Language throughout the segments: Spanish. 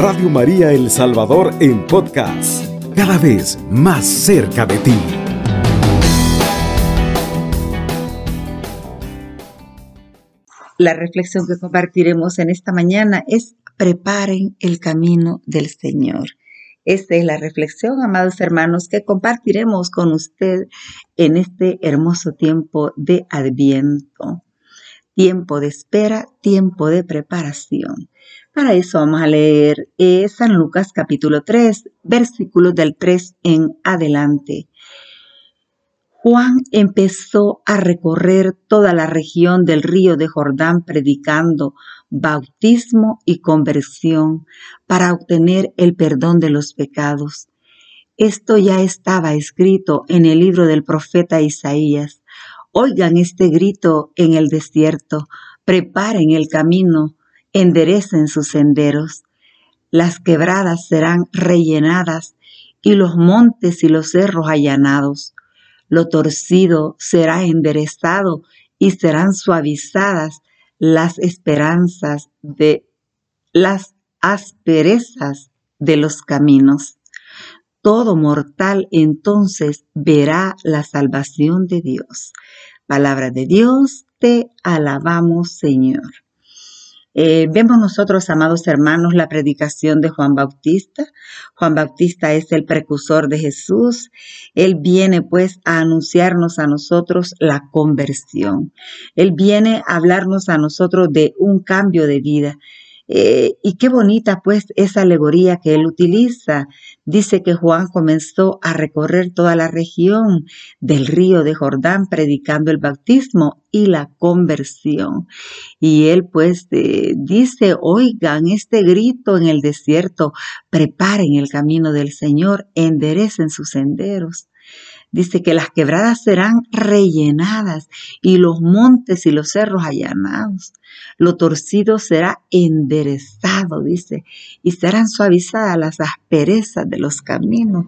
Radio María El Salvador en podcast, cada vez más cerca de ti. La reflexión que compartiremos en esta mañana es preparen el camino del Señor. Esta es la reflexión, amados hermanos, que compartiremos con usted en este hermoso tiempo de Adviento. Tiempo de espera, tiempo de preparación. Para eso vamos a leer eh, San Lucas capítulo 3, versículos del 3 en adelante. Juan empezó a recorrer toda la región del río de Jordán predicando bautismo y conversión para obtener el perdón de los pecados. Esto ya estaba escrito en el libro del profeta Isaías. Oigan este grito en el desierto, preparen el camino, enderecen sus senderos. Las quebradas serán rellenadas y los montes y los cerros allanados lo torcido será enderezado y serán suavizadas las esperanzas de las asperezas de los caminos. Todo mortal entonces verá la salvación de Dios. Palabra de Dios, te alabamos Señor. Eh, vemos nosotros, amados hermanos, la predicación de Juan Bautista. Juan Bautista es el precursor de Jesús. Él viene pues a anunciarnos a nosotros la conversión. Él viene a hablarnos a nosotros de un cambio de vida. Eh, y qué bonita pues esa alegoría que él utiliza. Dice que Juan comenzó a recorrer toda la región del río de Jordán predicando el bautismo y la conversión. Y él pues eh, dice, oigan este grito en el desierto, preparen el camino del Señor, enderecen sus senderos. Dice que las quebradas serán rellenadas y los montes y los cerros allanados. Lo torcido será enderezado, dice, y serán suavizadas las asperezas de los caminos.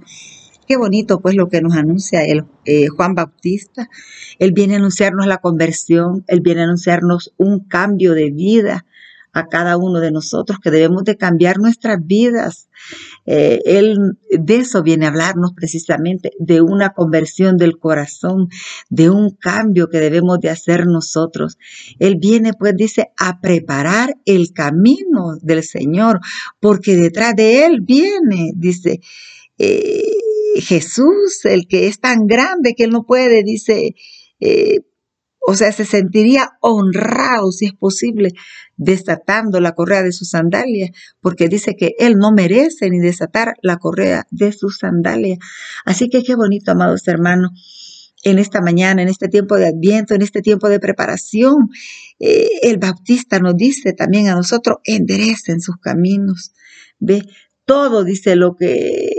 Qué bonito pues lo que nos anuncia el, eh, Juan Bautista. Él viene a anunciarnos la conversión, él viene a anunciarnos un cambio de vida, a cada uno de nosotros que debemos de cambiar nuestras vidas. Eh, él de eso viene a hablarnos precisamente, de una conversión del corazón, de un cambio que debemos de hacer nosotros. Él viene, pues dice, a preparar el camino del Señor, porque detrás de él viene, dice, eh, Jesús, el que es tan grande que él no puede, dice, eh, o sea, se sentiría honrado, si es posible, desatando la correa de su sandalia, porque dice que él no merece ni desatar la correa de su sandalia. Así que qué bonito, amados hermanos, en esta mañana, en este tiempo de adviento, en este tiempo de preparación, eh, el Bautista nos dice también a nosotros, enderecen sus caminos. Ve, todo dice lo que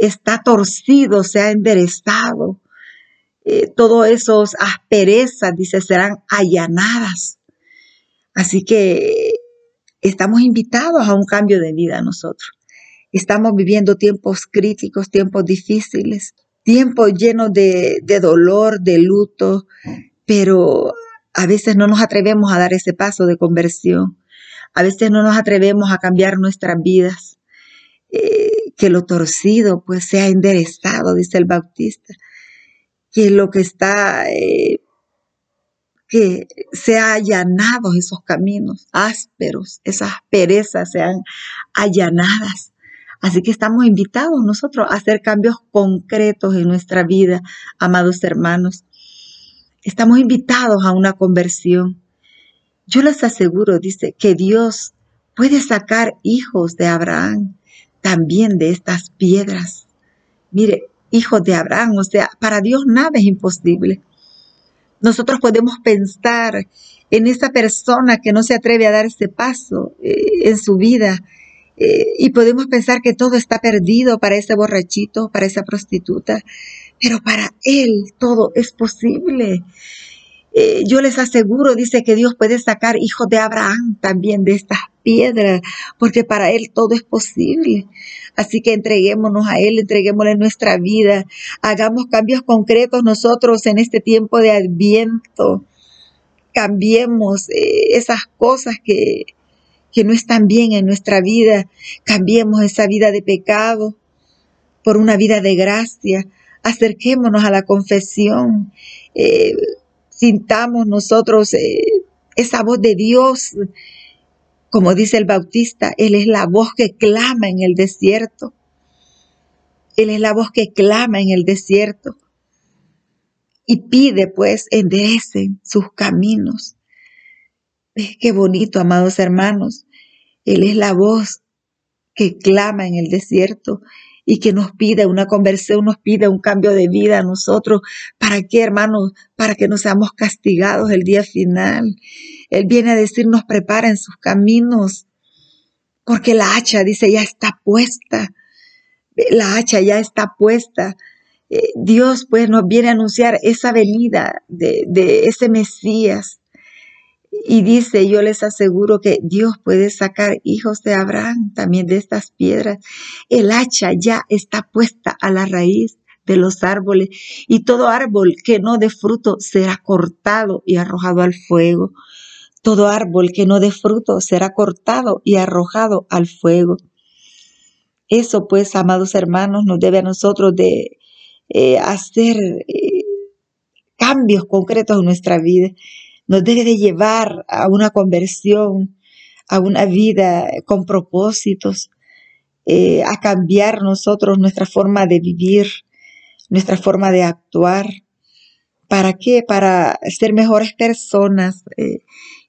está torcido, se ha enderezado eh, todos esos asperezas, dice, serán allanadas. Así que estamos invitados a un cambio de vida nosotros. Estamos viviendo tiempos críticos, tiempos difíciles, tiempos llenos de, dolor, de luto, pero a veces no nos atrevemos a dar ese paso de conversión. A veces no nos atrevemos a cambiar nuestras vidas. Eh, que lo torcido pues sea enderezado, dice el Bautista que lo que está, eh, que se ha allanado esos caminos ásperos, esas perezas sean allanadas. Así que estamos invitados nosotros a hacer cambios concretos en nuestra vida, amados hermanos. Estamos invitados a una conversión. Yo les aseguro, dice, que Dios puede sacar hijos de Abraham también de estas piedras. Mire, hijos de Abraham. O sea, para Dios nada es imposible. Nosotros podemos pensar en esa persona que no se atreve a dar ese paso eh, en su vida eh, y podemos pensar que todo está perdido para ese borrachito, para esa prostituta, pero para Él todo es posible. Eh, yo les aseguro, dice que Dios puede sacar hijos de Abraham también de estas piedras, porque para Él todo es posible. Así que entreguémonos a Él, entreguémosle nuestra vida, hagamos cambios concretos nosotros en este tiempo de adviento. Cambiemos eh, esas cosas que, que no están bien en nuestra vida, cambiemos esa vida de pecado por una vida de gracia. Acerquémonos a la confesión. Eh, sintamos nosotros eh, esa voz de Dios. Como dice el Bautista, Él es la voz que clama en el desierto. Él es la voz que clama en el desierto. Y pide pues enderecen sus caminos. Qué bonito, amados hermanos. Él es la voz que clama en el desierto y que nos pide una conversión, nos pide un cambio de vida a nosotros. ¿Para qué, hermanos? Para que no seamos castigados el día final. Él viene a decirnos, preparen sus caminos, porque la hacha, dice, ya está puesta. La hacha ya está puesta. Eh, Dios pues nos viene a anunciar esa venida de, de ese Mesías y dice, yo les aseguro que Dios puede sacar hijos de Abraham también de estas piedras. El hacha ya está puesta a la raíz de los árboles y todo árbol que no dé fruto será cortado y arrojado al fuego. Todo árbol que no dé fruto será cortado y arrojado al fuego. Eso pues, amados hermanos, nos debe a nosotros de eh, hacer eh, cambios concretos en nuestra vida nos debe de llevar a una conversión, a una vida con propósitos, eh, a cambiar nosotros nuestra forma de vivir, nuestra forma de actuar. ¿Para qué? Para ser mejores personas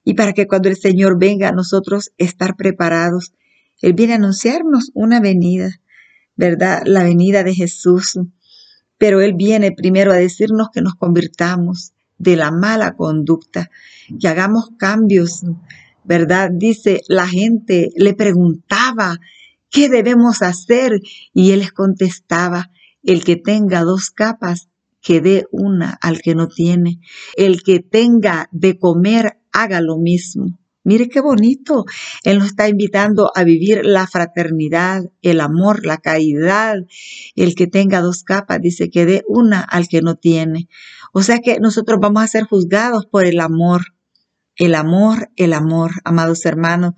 y para que cuando el Señor venga a nosotros estar preparados. Él viene a anunciarnos una venida, ¿verdad? La venida de Jesús. Pero Él viene primero a decirnos que nos convirtamos, de la mala conducta, que hagamos cambios, ¿verdad? Dice, la gente le preguntaba, ¿qué debemos hacer? Y él les contestaba, el que tenga dos capas, que dé una al que no tiene. El que tenga de comer, haga lo mismo. Mire qué bonito. Él nos está invitando a vivir la fraternidad, el amor, la caridad. El que tenga dos capas, dice que dé una al que no tiene. O sea que nosotros vamos a ser juzgados por el amor. El amor, el amor, amados hermanos.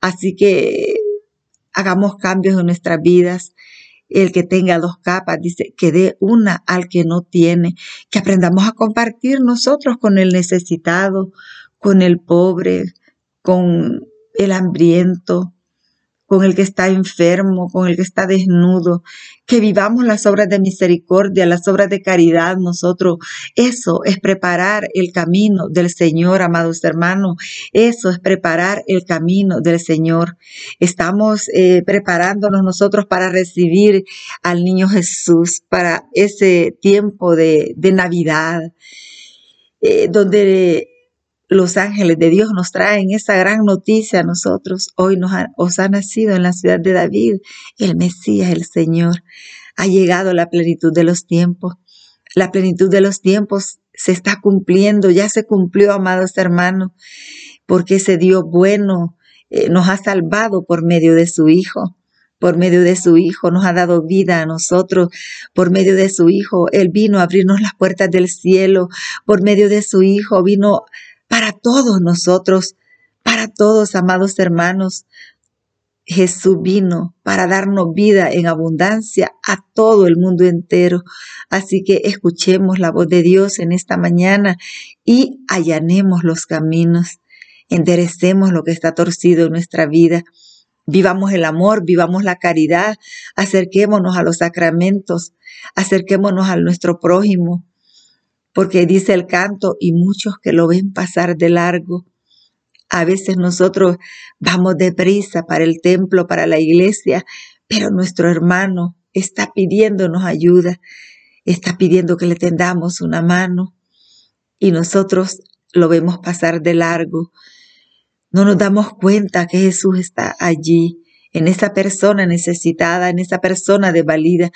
Así que hagamos cambios en nuestras vidas. El que tenga dos capas, dice, que dé una al que no tiene. Que aprendamos a compartir nosotros con el necesitado, con el pobre, con el hambriento, con el que está enfermo, con el que está desnudo, que vivamos las obras de misericordia, las obras de caridad nosotros. Eso es preparar el camino del Señor, amados hermanos. Eso es preparar el camino del Señor. Estamos eh, preparándonos nosotros para recibir al niño Jesús, para ese tiempo de, Navidad, eh, donde los ángeles de Dios nos traen esa gran noticia a nosotros. Hoy nos os ha nacido en la ciudad de David el Mesías, el Señor. Ha llegado la plenitud de los tiempos. La plenitud de los tiempos se está cumpliendo, ya se cumplió, amados hermanos, porque ese Dios bueno eh, nos ha salvado por medio de su Hijo por medio de su Hijo, nos ha dado vida a nosotros, por medio de su Hijo, Él vino a abrirnos las puertas del cielo, por medio de su Hijo vino para todos nosotros, para todos, amados hermanos. Jesús vino para darnos vida en abundancia a todo el mundo entero. Así que escuchemos la voz de Dios en esta mañana y allanemos los caminos, enderecemos lo que está torcido en nuestra vida. Vivamos el amor, vivamos la caridad, acerquémonos a los sacramentos, acerquémonos a nuestro prójimo, porque dice el canto y muchos que lo ven pasar de largo. A veces nosotros vamos deprisa para el templo, para la iglesia, pero nuestro hermano está pidiéndonos ayuda, está pidiendo que le tendamos una mano y nosotros lo vemos pasar de largo. No nos damos cuenta que Jesús está allí en esa persona necesitada, en esa persona desvalida.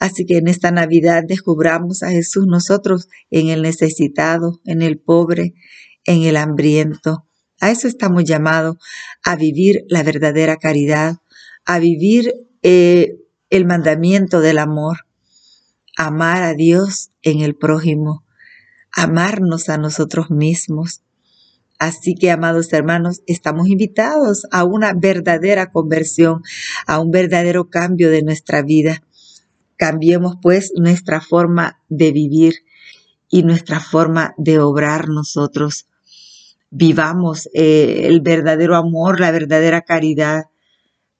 Así que en esta Navidad descubramos a Jesús nosotros en el necesitado, en el pobre, en el hambriento. A eso estamos llamados, a vivir la verdadera caridad, a vivir eh, el mandamiento del amor, amar a Dios en el prójimo, amarnos a nosotros mismos, Así que, amados hermanos, estamos invitados a una verdadera conversión, a un verdadero cambio de nuestra vida. Cambiemos pues nuestra forma de vivir y nuestra forma de obrar nosotros. Vivamos eh, el verdadero amor, la verdadera caridad.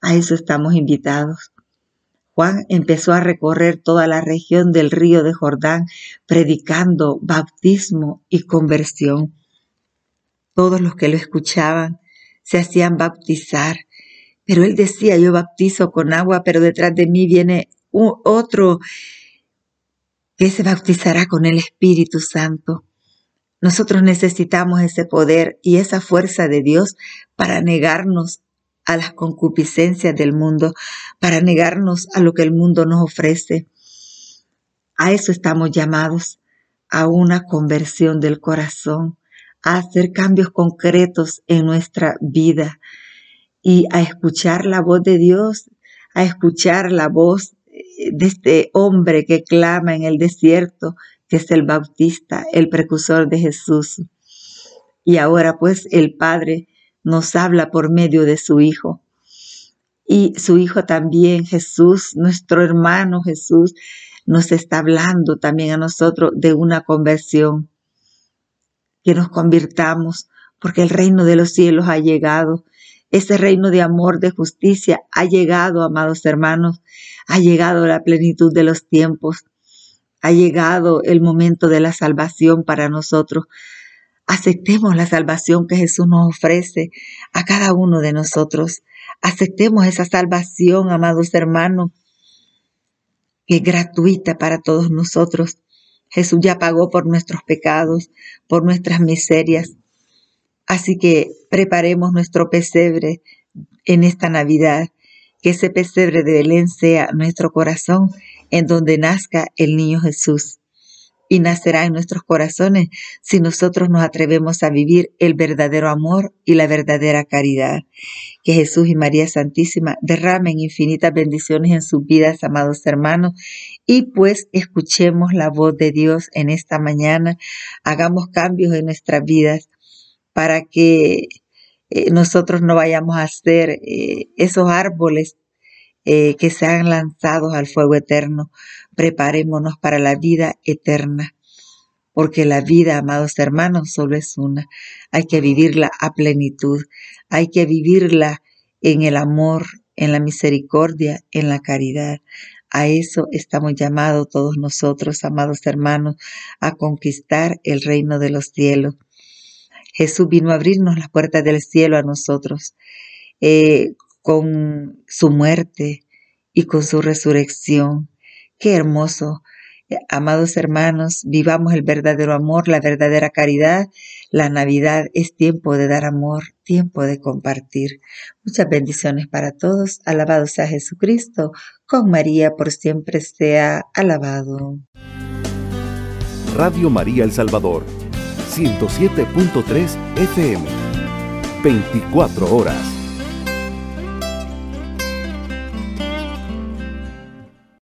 A eso estamos invitados. Juan empezó a recorrer toda la región del río de Jordán, predicando bautismo y conversión. Todos los que lo escuchaban se hacían bautizar, pero él decía, yo bautizo con agua, pero detrás de mí viene otro que se bautizará con el Espíritu Santo. Nosotros necesitamos ese poder y esa fuerza de Dios para negarnos a las concupiscencias del mundo, para negarnos a lo que el mundo nos ofrece. A eso estamos llamados, a una conversión del corazón, a hacer cambios concretos en nuestra vida y a escuchar la voz de Dios, a escuchar la voz eh, de este hombre que clama en el desierto, que es el Bautista, el precursor de Jesús. Y ahora pues el Padre nos habla por medio de su Hijo. Y su Hijo también, Jesús, nuestro hermano Jesús, nos está hablando también a nosotros de una conversión que nos convirtamos, porque el reino de los cielos ha llegado. Ese reino de amor, de justicia ha llegado, amados hermanos, ha llegado la plenitud de los tiempos, ha llegado el momento de la salvación para nosotros. Aceptemos la salvación que Jesús nos ofrece a cada uno de nosotros. Aceptemos esa salvación, amados hermanos, que es gratuita para todos nosotros. Jesús ya pagó por nuestros pecados, por nuestras miserias. Así que preparemos nuestro pesebre en esta Navidad, que ese pesebre de Belén sea nuestro corazón en donde nazca el niño Jesús. Y nacerá en nuestros corazones si nosotros nos atrevemos a vivir el verdadero amor y la verdadera caridad. Que Jesús y María Santísima derramen infinitas bendiciones en sus vidas, amados hermanos, y pues escuchemos la voz de Dios en esta mañana, hagamos cambios en nuestras vidas para que eh, nosotros no vayamos a ser eh, esos árboles eh, que sean lanzados al fuego eterno. Preparémonos para la vida eterna, porque la vida, amados hermanos, solo es una. Hay que vivirla a plenitud, hay que vivirla en el amor, en la misericordia, en la caridad. A eso estamos llamados todos nosotros, amados hermanos, a conquistar el reino de los cielos. Jesús vino a abrirnos las puertas del cielo a nosotros eh, con su muerte y con su resurrección. Qué hermoso. Amados hermanos, vivamos el verdadero amor, la verdadera caridad. La Navidad es tiempo de dar amor, tiempo de compartir. Muchas bendiciones para todos. Alabado sea Jesucristo. Con María por siempre sea alabado. Radio María El Salvador, 107.3 FM, 24 horas.